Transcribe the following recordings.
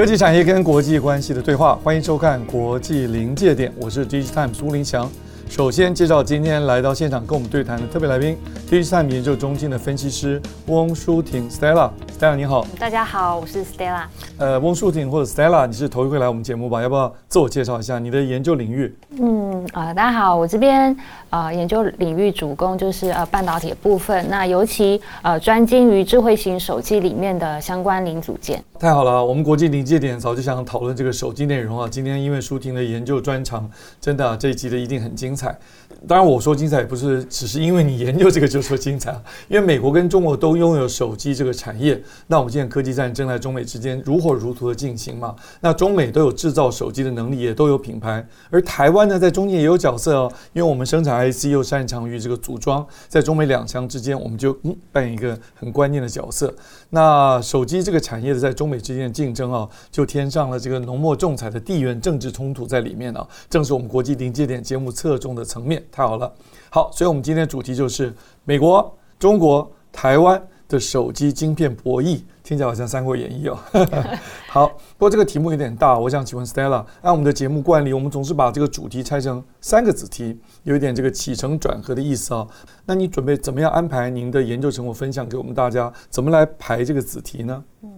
科技产业跟国际关系的对话，欢迎收看《国际临界点》，我是 DigiTimes 巫凌祥。首先介绍今天来到现场跟我们对谈的特别来宾，DigiTimes 研究中心的分析师翁舒婷 Stella。Stella 你好，大家好，我是 Stella。呃，翁舒婷或者 Stella，你是头一回来我们节目吧？要不要自我介绍一下你的研究领域？嗯啊、呃，大家好，我这边啊、啊、研究领域主攻就是呃半导体部分，那尤其呃专精于智慧型手机里面的相关零组件。太好了，我们国际临界点早就想讨论这个手机内容啊，今天因为舒婷的研究专长，真的、这一集的一定很精彩。当然我说精彩也不是只是因为你研究这个就说精彩啊，因为美国跟中国都拥有手机这个产业。那我们现在科技战争在中美之间如火如荼的进行嘛。那中美都有制造手机的能力，也都有品牌。而台湾呢，在中间也有角色哦，因为我们生产 IC 又擅长于这个组装，在中美两强之间，我们就嗯扮演一个很关键的角色。那手机这个产业的在中美之间的竞争啊，就添上了这个浓墨重彩的地缘政治冲突在里面啊，正是我们国际临界点节目侧重的层面。太好了，好，所以我们今天的主题就是美国、中国、台湾。的手机晶片博弈，听起来好像《三国演义》哦。好，不过这个题目有点大，我想请问 Stella，按我们的节目惯例，我们总是把这个主题拆成三个子题，有一点这个起承转合的意思啊、哦。那你准备怎么样安排您的研究成果分享给我们大家？怎么来排这个子题呢？嗯。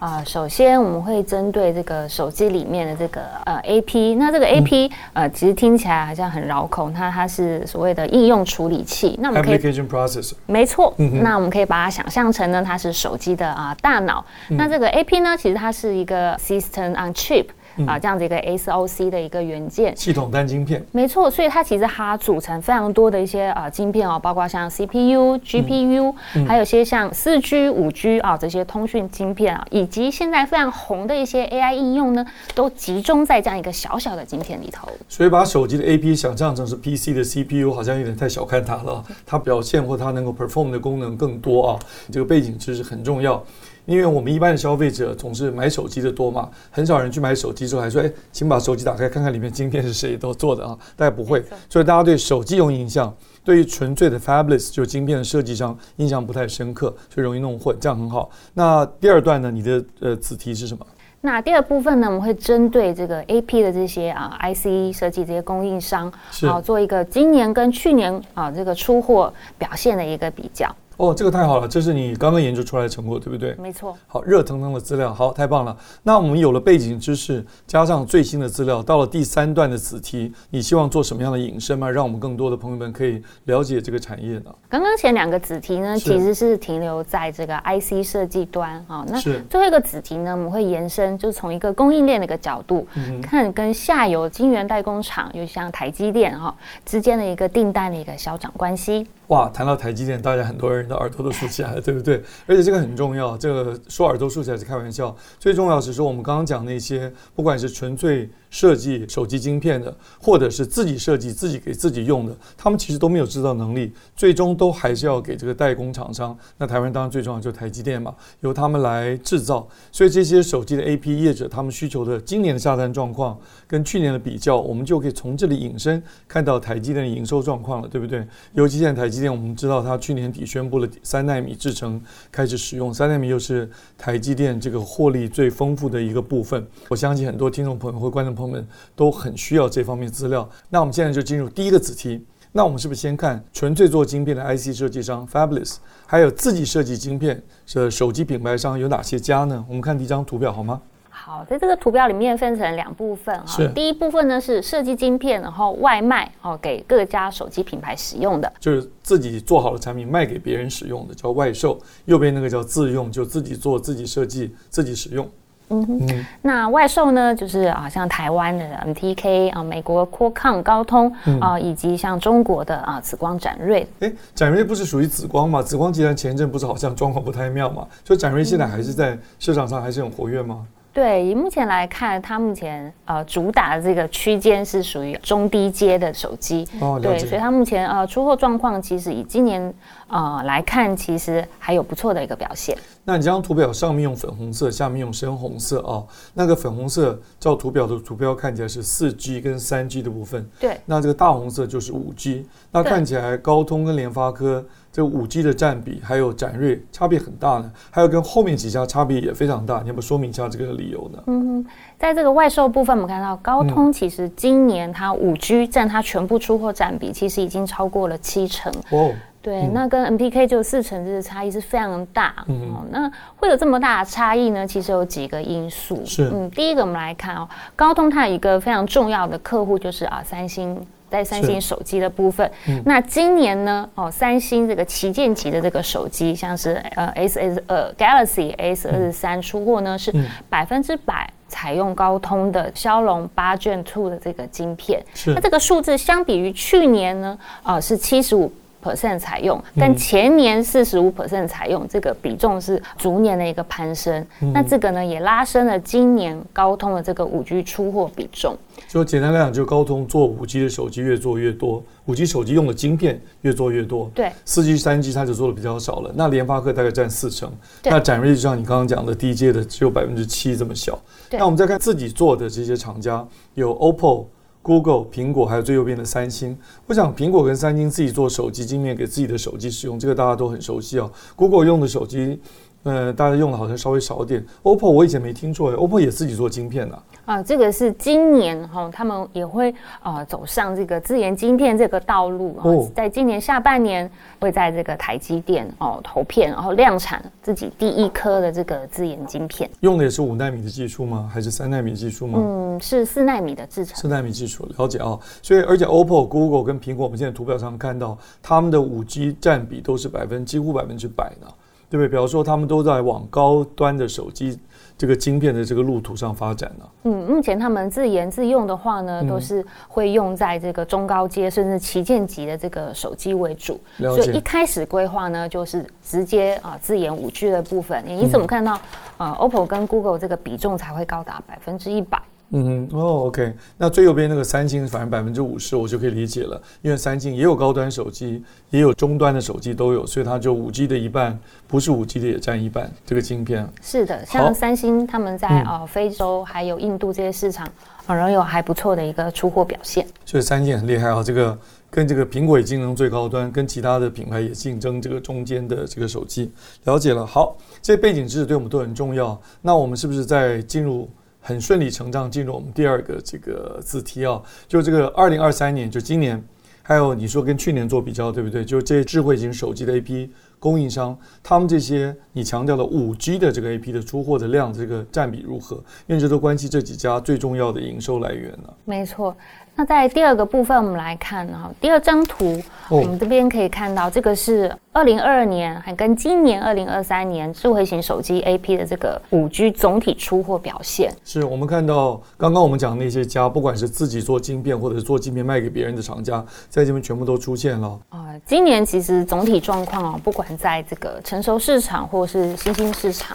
啊、呃，首先我们会针对这个手机里面的这个呃 AP，那这个 AP、嗯、呃其实听起来好像很绕口，它它是所谓的应用处理器。那我们可以 Application Processor。没错、嗯，那我们可以把它想象成呢，它是手机的啊、呃、大脑、嗯。那这个 AP 呢，其实它是一个 System on Chip。啊，这样子一个 SoC 的一个元件，系统单晶片，没错，所以它其实它组成非常多的一些啊晶片哦，包括像 CPU、GPU，、嗯、还有些像四 G、五 G 啊这些通讯晶片啊，以及现在非常红的一些 AI 应用呢，都集中在这样一个小小的晶片里头。所以把手机的 AP 想象成是 PC 的 CPU，好像有点太小看它了。它表现或它能够 perform 的功能更多啊，这个背景知识很重要。因为我们一般的消费者总是买手机的多嘛，很少人去买手机之后还说：“哎，请把手机打开看看里面晶片是谁都做的啊。”大家不会，所以大家对手机有印象，对于纯粹的 Fabulous 就是晶片的设计上印象不太深刻，所以容易弄混，这样很好。那第二段呢？你的呃子题是什么？那第二部分呢？我们会针对这个 AP 的这些啊 IC 设计这些供应商，好做一个今年跟去年啊这个出货表现的一个比较。哦，这个太好了，这是你刚刚研究出来的成果，对不对？没错。好，热腾腾的资料，好，太棒了。那我们有了背景知识，加上最新的资料，到了第三段的子题，你希望做什么样的引申吗？让我们更多的朋友们可以了解这个产业呢？刚刚前两个子题呢，其实是停留在这个 IC 设计端啊。那最后一个子题呢，我们会延伸，就从一个供应链的一个角度，嗯、看跟下游晶圆代工厂，又像台积电哈之间的一个订单的一个消长关系。哇，谈到台积电，大家很多人的耳朵都竖起来了，对不对？而且这个很重要，这个说耳朵竖起来是开玩笑，最重要是说我们刚刚讲那些，不管是纯粹。设计手机晶片的，或者是自己设计、自己给自己用的，他们其实都没有制造能力，最终都还是要给这个代工厂商。那台湾当然最重要就是台积电嘛，由他们来制造。所以这些手机的 AP 业者，他们需求的今年的下单状况跟去年的比较，我们就可以从这里引申看到台积电的营收状况了，对不对？尤其现在台积电，我们知道它去年底宣布了三纳米制程开始使用，三纳米又是台积电这个获利最丰富的一个部分。我相信很多听众朋友或观众朋友。们都很需要这方面资料。那我们现在就进入第一个子题。那我们是不是先看纯粹做晶片的 IC 设计商 Fabulous，还有自己设计晶片的手机品牌商有哪些家呢？我们看第一张图表好吗？好，在这个图标里面分成两部分哈。第一部分呢是设计晶片，然后外卖哦给各家手机品牌使用的，就是自己做好的产品卖给别人使用的，叫外售。右边那个叫自用，就自己做、自己设计、自己使用。嗯哼，嗯那外售呢，就是啊，像台湾的 MTK 啊，美国科康高通啊，以及像中国的啊紫光展锐。哎，展锐不是属于紫光吗？紫光集团前一阵不是好像状况不太妙嘛？所以展锐现在还是在市场上还是很活跃吗？嗯对，以目前来看，它目前呃主打的这个区间是属于中低阶的手机。哦，对，所以它目前呃出货状况其实以今年呃来看，其实还有不错的一个表现。那你这张图表上面用粉红色，下面用深红色啊、哦，那个粉红色照图表的图标看起来是四 G 跟三 G 的部分。对，那这个大红色就是五 G。那看起来高通跟联发科。这五 G 的占比还有展锐差别很大呢，还有跟后面几家差别也非常大，你要不说明一下这个理由呢？嗯哼，在这个外售部分，我们看到高通其实今年它五 G 占它全部出货占比，其实已经超过了七成。哦，对，嗯、那跟 M P K 就四成，这个差异是非常大。嗯、哦，那会有这么大的差异呢？其实有几个因素。是，嗯，第一个我们来看哦，高通它有一个非常重要的客户就是啊三星。在三星手机的部分，嗯、那今年呢？哦，三星这个旗舰级的这个手机，像是呃 S S 二 Galaxy S 二十三出货呢，是百分之百采用高通的骁龙八 Gen Two 的这个晶片。是，那这个数字相比于去年呢，啊、呃、是七十五。Percent 采用，但前年四十五 percent 采用，这个比重是逐年的一个攀升。嗯、那这个呢，也拉升了今年高通的这个五 G 出货比重。就简单来讲，就高通做五 G 的手机越做越多，五 G 手机用的晶片越做越多。对，四 G、三 G 它就做的比较少了。那联发科大概占四成，那展锐就像你刚刚讲的低阶的只有百分之七这么小。那我们再看自己做的这些厂家，有 OPPO。Google、苹果还有最右边的三星，我想苹果跟三星自己做手机镜面给自己的手机使用，这个大家都很熟悉啊。Google 用的手机，呃，大家用的好像稍微少一点。OPPO 我以前没听错，OPPO 也自己做晶片的。啊，这个是今年哈、哦，他们也会啊、呃、走上这个自研晶片这个道路。哦，在今年下半年会在这个台积电哦投片，然后量产自己第一颗的这个自研晶片。用的也是五纳米的技术吗？还是三纳米技术吗？嗯，是四纳米的制程。四纳米技术，了解啊。所以，而且 OPPO、Google 跟苹果，我们现在图表上看到他们的五 G 占比都是百分几乎百分之百呢，对不对？比方说，他们都在往高端的手机。这个晶片的这个路途上发展呢？嗯，目前他们自研自用的话呢，都是会用在这个中高阶甚至旗舰级的这个手机为主。所以一开始规划呢，就是直接啊自研五 G 的部分。你怎么看到啊，OPPO 跟 Google 这个比重才会高达百分之一百？嗯哼，哦，OK，那最右边那个三星，反正百分之五十，我就可以理解了，因为三星也有高端手机，也有中端的手机都有，所以它就五 G 的一半，不是五 G 的也占一半，这个晶片。是的，像三星他们在啊非洲还有印度这些市场，仍然有还不错的一个出货表现。所以三星很厉害啊，这个跟这个苹果也竞争最高端，跟其他的品牌也竞争这个中间的这个手机。了解了，好，这些背景知识对我们都很重要。那我们是不是在进入？很顺理成章进入我们第二个这个字题啊，就这个二零二三年，就今年，还有你说跟去年做比较，对不对？就这些智慧型手机的 AP 供应商，他们这些你强调的五 G 的这个 AP 的出货的量，这个占比如何？因为这都关系这几家最重要的营收来源呢。没错。那在第二个部分，我们来看哈，第二张图，我们这边可以看到，这个是二零二二年还跟今年二零二三年智慧型手机 AP 的这个五 G 总体出货表现。是我们看到刚刚我们讲那些家，不管是自己做晶片或者是做晶片卖给别人的厂家，在这边全部都出现了。啊，今年其实总体状况啊，不管在这个成熟市场或是新兴市场，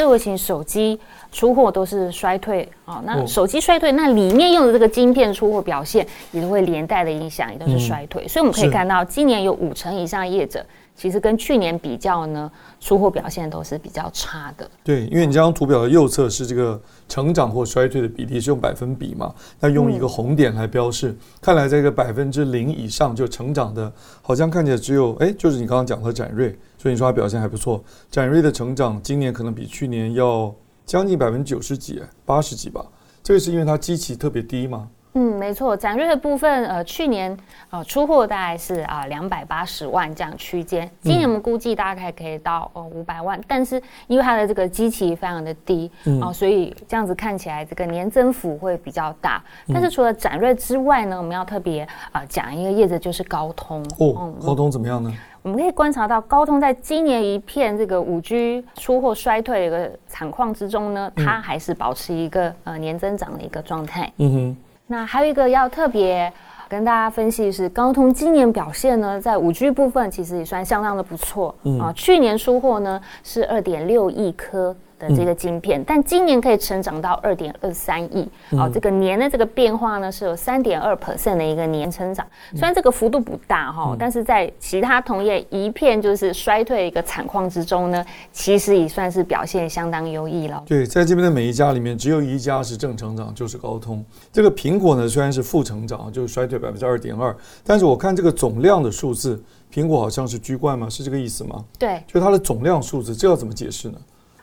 智慧型手机。出货都是衰退啊，那手机衰退，那里面用的这个晶片出货表现也都会连带的影响，也都是衰退。嗯、所以我们可以看到，今年有五成以上业者，其实跟去年比较呢，出货表现都是比较差的。对，因为你这张图表的右侧是这个成长或衰退的比例是用百分比嘛，那用一个红点来标示，看来这个百分之零以上就成长的，好像看起来只有哎，就是你刚刚讲的展锐，所以你说它表现还不错。展锐的成长今年可能比去年要。将近百分之九十几，八十几吧。这个是因为它基期特别低吗？嗯，没错，展锐的部分，呃，去年呃出货大概是啊两百八十万这样区间，今年我们估计大概可以到呃五百万，但是因为它的这个基期非常的低啊、嗯呃，所以这样子看起来这个年增幅会比较大。但是除了展锐之外呢，我们要特别啊讲一个业者就是高通哦、嗯，高通怎么样呢？我们可以观察到高通在今年一片这个五 G 出货衰退的一个惨况之中呢，它还是保持一个呃年增长的一个状态。嗯哼。那还有一个要特别跟大家分析是，高通今年表现呢，在五 G 部分其实也算相当的不错。嗯啊，去年出货呢是二点六亿颗。的这个晶片，但今年可以成长到二点二三亿，好，这个年的这个变化呢是有三点二 percent 的一个年成长，虽然这个幅度不大哈，但是在其他同业一片就是衰退一个惨况之中呢，其实也算是表现相当优异了。对，在这边的每一家里面，只有一家是正成长，就是高通。这个苹果呢虽然是负成长，就是衰退百分之二点二，但是我看这个总量的数字，苹果好像是居冠吗？是这个意思吗？对，就它的总量数字，这要怎么解释呢？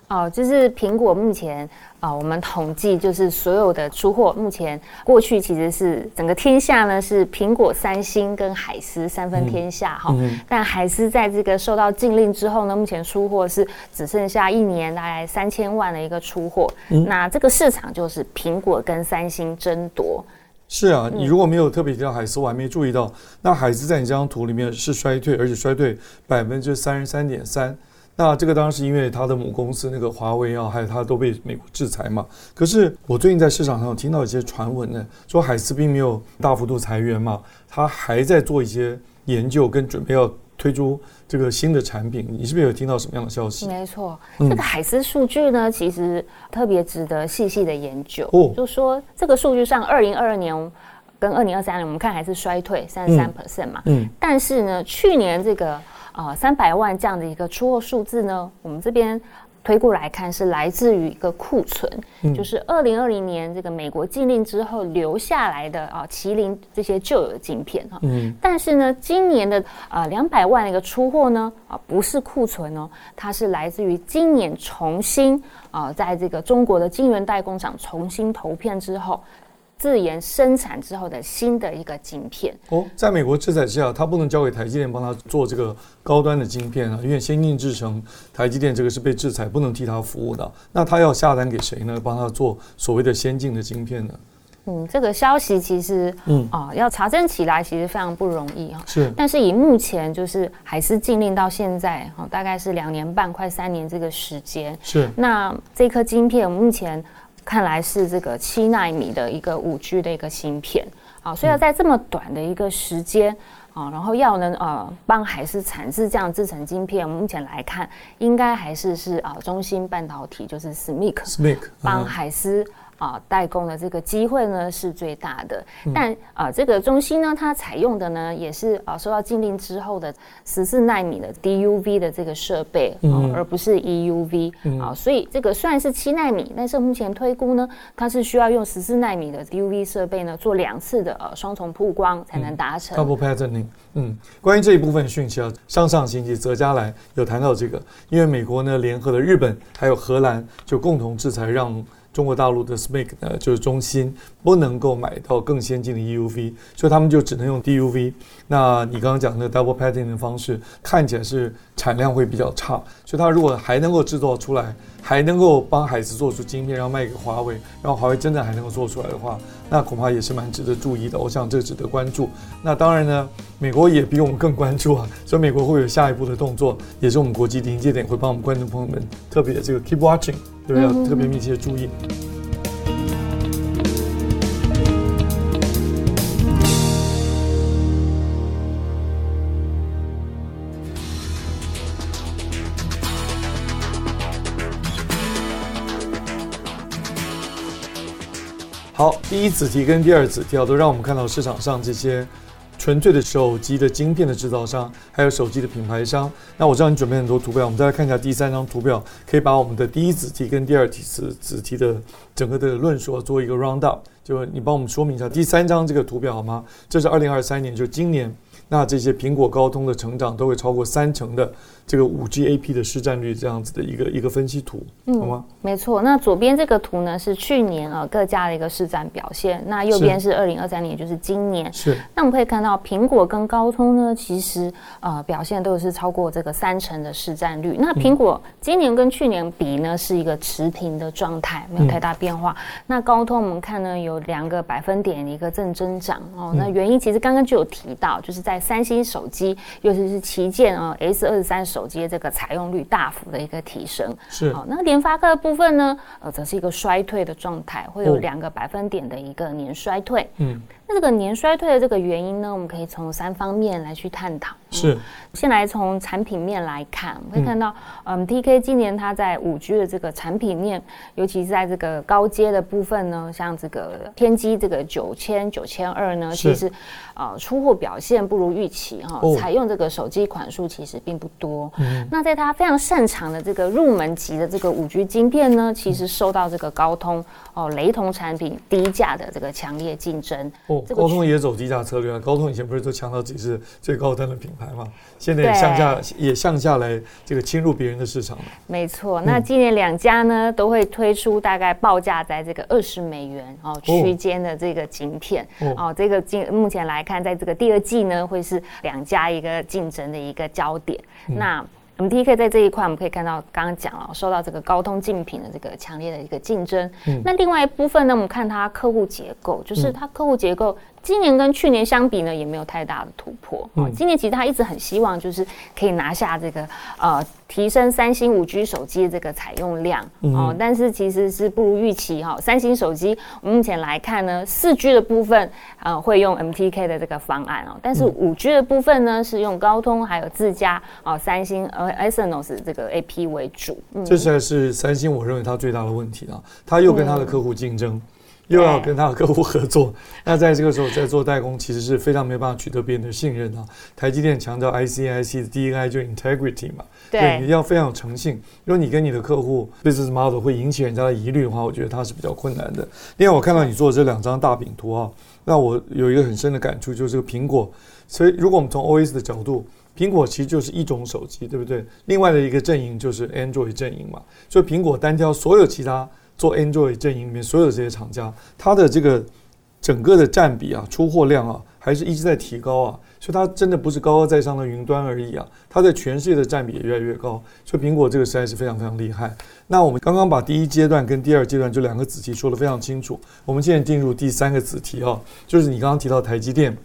哦，就是苹果目前啊、哦，我们统计就是所有的出货，目前过去其实是整个天下呢是苹果、三星跟海思三分天下哈、嗯哦，但海思在这个受到禁令之后呢，目前出货是只剩下一年大概三千万的一个出货，嗯、那这个市场就是苹果跟三星争夺。是啊，你如果没有特别提到海思，我还没注意到，那海思在你这张图里面是衰退，而且衰退百分之三十三点三。那这个当然是因为他的母公司那个华为啊，还有他都被美国制裁嘛。可是我最近在市场上有听到一些传闻呢，说海思并没有大幅度裁员嘛，他还在做一些研究跟准备要推出这个新的产品。你是不是有听到什么样的消息？没错，这个海思数据呢，其实特别值得细细的研究。哦，就说这个数据上，二零二二年跟二零二三年，我们看还是衰退三十三 percent 嘛。嗯。但是呢，去年这个。啊，三百万这样的一个出货数字呢，我们这边推过来看是来自于一个库存，嗯、就是二零二零年这个美国禁令之后留下来的啊，麒麟这些旧有的晶片哈。嗯。但是呢，今年的啊两百万的一个出货呢，啊不是库存哦，它是来自于今年重新啊，在这个中国的晶圆代工厂重新投片之后。自研生产之后的新的一个晶片哦，在美国制裁之下，他不能交给台积电帮他做这个高端的晶片啊，因为先进制程，台积电这个是被制裁，不能替他服务的。那他要下单给谁呢？帮他做所谓的先进的晶片呢？嗯，这个消息其实，嗯啊，要查证起来其实非常不容易啊。是，但是以目前就是海思禁令到现在哈，大概是两年半，快三年这个时间。是，那这颗晶片目前。看来是这个七纳米的一个五 G 的一个芯片，啊，所以要在这么短的一个时间啊，然后要能呃帮海思产制这样制成晶片，目前来看应该还是是啊中芯半导体就是 SMIC 帮海思。啊，代工的这个机会呢是最大的，但啊，这个中芯呢，它采用的呢也是啊受到禁令之后的十四纳米的 DUV 的这个设备，啊，而不是 EUV 啊，所以这个虽然是七纳米，但是目前推估呢，它是需要用十四纳米的 DUV 设备呢做两次的呃双重曝光才能达成。Double patterning。嗯，关于这一部分讯息啊，上上星期泽嘉兰有谈到这个，因为美国呢联合了日本还有荷兰，就共同制裁让。中国大陆的 SMIC 呢，就是中心不能够买到更先进的 EUV，所以他们就只能用 DUV。那你刚刚讲的 double patterning 的方式，看起来是产量会比较差。所以他如果还能够制造出来，还能够帮海思做出晶片，然后卖给华为，然后华为真的还能够做出来的话，那恐怕也是蛮值得注意的。我想这值得关注。那当然呢，美国也比我们更关注啊，所以美国会有下一步的动作，也是我们国际临界点会帮我们观众朋友们特别这个 keep watching。对，要特别密切注意。第一子题跟第二子题都让我们看到市场上这些。纯粹的手机的晶片的制造商，还有手机的品牌商。那我知道你准备很多图表，我们再来看一下第三张图表，可以把我们的第一子题跟第二题子子题的整个的论述做一个 round up。就你帮我们说明一下第三张这个图表好吗？这是二零二三年，就今年那这些苹果、高通的成长都会超过三成的这个五 G AP 的市占率，这样子的一个一个分析图，好吗？嗯，没错。那左边这个图呢是去年呃各家的一个市占表现，那右边是二零二三年，也就是今年。是。那我们可以看到，苹果跟高通呢，其实呃表现都是超过这个三成的市占率。那苹果今年跟去年比呢，是一个持平的状态，没有太大变化。嗯、那高通我们看呢，有两个百分点的一个正增长哦。那原因其实刚刚就有提到，就是在三星手机，尤其是旗舰啊 S 二十三手机的这个采用率大幅的一个提升。是。好，那联发科的部分呢，呃，则是一个衰退的状态，会有两个百分点的一个年衰退。嗯。那这个年衰退的这个原因呢，我们可以从三方面来去探讨。是，先来从产品面来看，我们会看到，嗯，MTK 今年它在五 G 的这个产品面，尤其是在这个高阶的部分呢，像这个天玑这个九千、九千二呢，其实，呃，出货表现不如预期哈，采用这个手机款数其实并不多。嗯，那在它非常擅长的这个入门级的这个五 G 晶片呢，其实受到这个高通哦雷同产品低价的这个强烈竞争。高通也走低价策略啊！高通以前不是都强调自己是最高端的品牌吗？现在也向下，也向下来这个侵入别人的市场。没错，那今年两家呢都会推出大概报价在这个二十美元哦区间的这个晶片哦，这个今目前来看，在这个第二季呢会是两家一个竞争的一个焦点。那。MTK 在这一块，我们可以看到，刚刚讲了，受到这个高通竞品的这个强烈的一个竞争。嗯。那另外一部分呢，我们看它客户结构，就是它客户结构。今年跟去年相比呢，也没有太大的突破。嗯，今年其实他一直很希望，就是可以拿下这个呃，提升三星五 G 手机的这个采用量哦。但是其实是不如预期哈。三星手机目前来看呢，四 G 的部分呃会用 MTK 的这个方案哦，但是五 G 的部分呢是用高通还有自家哦三星呃 Exynos 这个 AP 为主。嗯，这才是三星我认为它最大的问题啊，他又跟他的客户竞争。又要跟他的客户合作，那在这个时候在做代工，其实是非常没有办法取得别人的信任啊。台积电强调 IC IC 的第一个 I 就是 integrity 嘛，对，你要非常有诚信。如果你跟你的客户 business model 会引起人家的疑虑的话，我觉得它是比较困难的。另外，我看到你做的这两张大饼图啊，那我有一个很深的感触，就是这个苹果。所以，如果我们从 OS 的角度，苹果其实就是一种手机，对不对？另外的一个阵营就是 Android 阵营嘛，所以苹果单挑所有其他。做 Android 阵营里面所有的这些厂家，它的这个整个的占比啊，出货量啊，还是一直在提高啊，所以它真的不是高高在上的云端而已啊，它在全世界的占比也越来越高，所以苹果这个实在是非常非常厉害。那我们刚刚把第一阶段跟第二阶段这两个子题说得非常清楚，我们现在进入第三个子题啊，就是你刚刚提到台积电，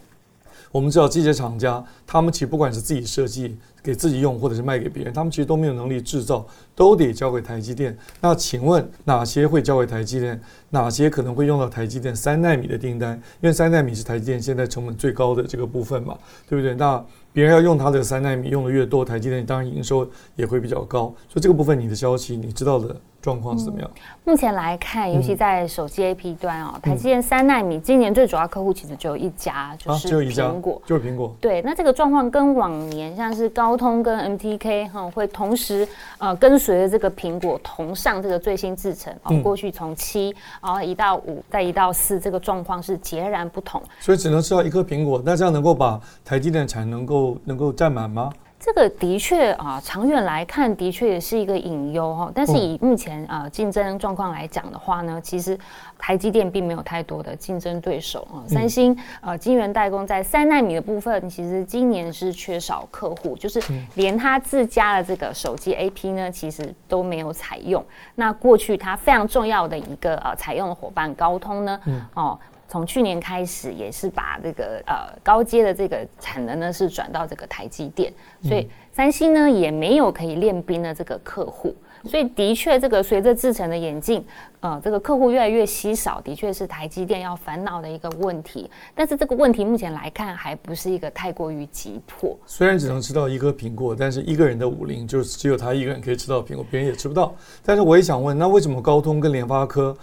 我们知道这些厂家，他们其实不管是自己设计。给自己用，或者是卖给别人，他们其实都没有能力制造，都得交给台积电。那请问哪些会交给台积电？哪些可能会用到台积电三纳米的订单？因为三纳米是台积电现在成本最高的这个部分嘛，对不对？那别人要用它的三纳米，用的越多，台积电当然营收也会比较高。所以这个部分你的消息，你知道的。状况是怎么样？目前来看，尤其在手机 AP 端哦，台积电三纳米今年最主要客户其实只有一家，就是苹果，就是苹果。对，那这个状况跟往年像是高通跟 MTK 哈，会同时呃跟随着这个苹果同上这个最新制程哦，过去从七然后移到五，再移到四，这个状况是截然不同。所以只能吃到一颗苹果，那这样能够把台积电产能够能够占满吗？这个的确啊，长远来看的确也是一个隐忧哈。但是以目前啊竞争状况来讲的话呢，其实台积电并没有太多的竞争对手啊。三星呃晶圆代工在三纳米的部分，其实今年是缺少客户，就是连他自家的这个手机 AP 呢，其实都没有采用。那过去它非常重要的一个呃采用的伙伴高通呢，哦。从去年开始，也是把这个呃高阶的这个产能呢，是转到这个台积电，所以三星呢也没有可以练兵的这个客户，所以的确这个随着制程的演进，呃，这个客户越来越稀少，的确是台积电要烦恼的一个问题。但是这个问题目前来看，还不是一个太过于急迫。虽然只能吃到一颗苹果，但是一个人的武林就是只有他一个人可以吃到苹果，别人也吃不到。但是我也想问，那为什么高通跟联发科？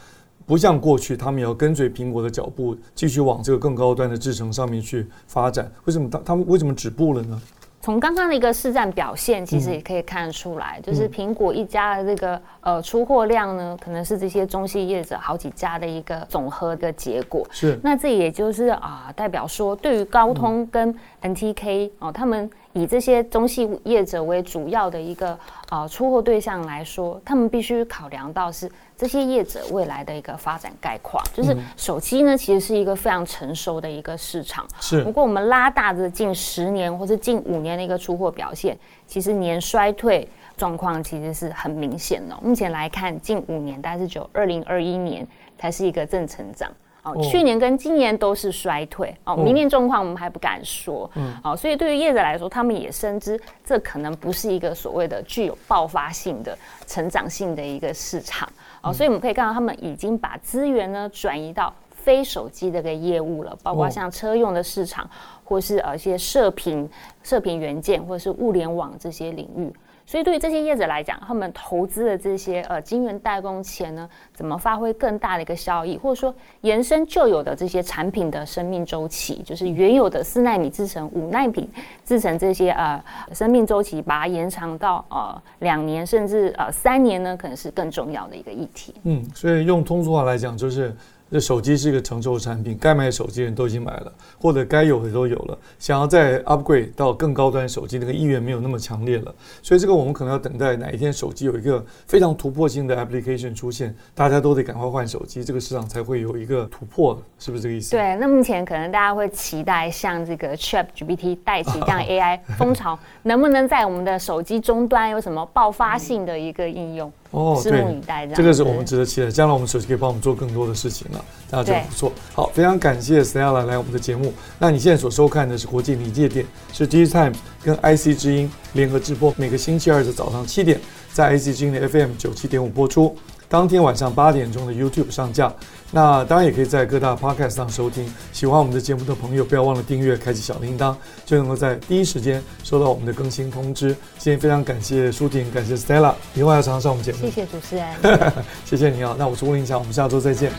不像过去，他们要跟随苹果的脚步，继续往这个更高端的制程上面去发展。为什么他他们为什么止步了呢？从刚刚的一个市占表现，其实也可以看得出来，嗯、就是苹果一家的这个呃出货量呢，可能是这些中系业者好几家的一个总和的结果。是，那这也就是啊，代表说对于高通跟 NTK、嗯、哦，他们。以这些中系业者为主要的一个呃出货对象来说，他们必须考量到是这些业者未来的一个发展概况。就是手机呢，其实是一个非常成熟的一个市场。是。不过我们拉大的近十年或是近五年的一个出货表现，其实年衰退状况其实是很明显的。目前来看，近五年大概是只有二零二一年才是一个正成长。哦，去年跟今年都是衰退哦，明年状况我们还不敢说。嗯，好，所以对于业者来说，他们也深知这可能不是一个所谓的具有爆发性的成长性的一个市场。哦，所以我们可以看到，他们已经把资源呢转移到非手机的个业务了，包括像车用的市场，或是呃一些射频、射频元件，或者是物联网这些领域。所以对于这些业者来讲，他们投资的这些呃晶圆代工钱呢，怎么发挥更大的一个效益，或者说延伸旧有的这些产品的生命周期，就是原有的四纳米制程、五奈米制程这些呃生命周期，把它延长到呃两年甚至呃三年呢，可能是更重要的一个议题。嗯，所以用通俗话来讲，就是。这手机是一个成熟产品，该买手机的人都已经买了，或者该有的都有了。想要再 upgrade 到更高端手机，那个意愿没有那么强烈了。所以这个我们可能要等待哪一天手机有一个非常突破性的 application 出现，大家都得赶快换手机，这个市场才会有一个突破，是不是这个意思？对。那目前可能大家会期待像这个 ChatGPT 带起这样 AI 风潮，能不能在我们的手机终端有什么爆发性的一个应用？哦，对，这个是我们值得期待。将来我们手机可以帮我们做更多的事情了，大家觉得不错。好，非常感谢 Stella 来我们的节目。那你现在所收看的是国际临界点，是 DigiTimes 跟 IC 之音联合直播，每个星期二的早上七点，在 IC 之音的 FM 九七点五播出。当天晚上八点钟的 YouTube 上架，那当然也可以在各大 Podcast 上收听。喜欢我们的节目的朋友，不要忘了订阅、开启小铃铛，就能够在第一时间收到我们的更新通知。今天非常感谢舒婷，感谢 Stella，以后要常常上我们节目。谢谢主持人，谢谢你啊。那我是吴林强，我们下周再见。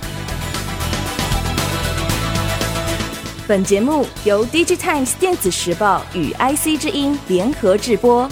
本节目由 DigiTimes 电子时报与 IC 之音联合制播。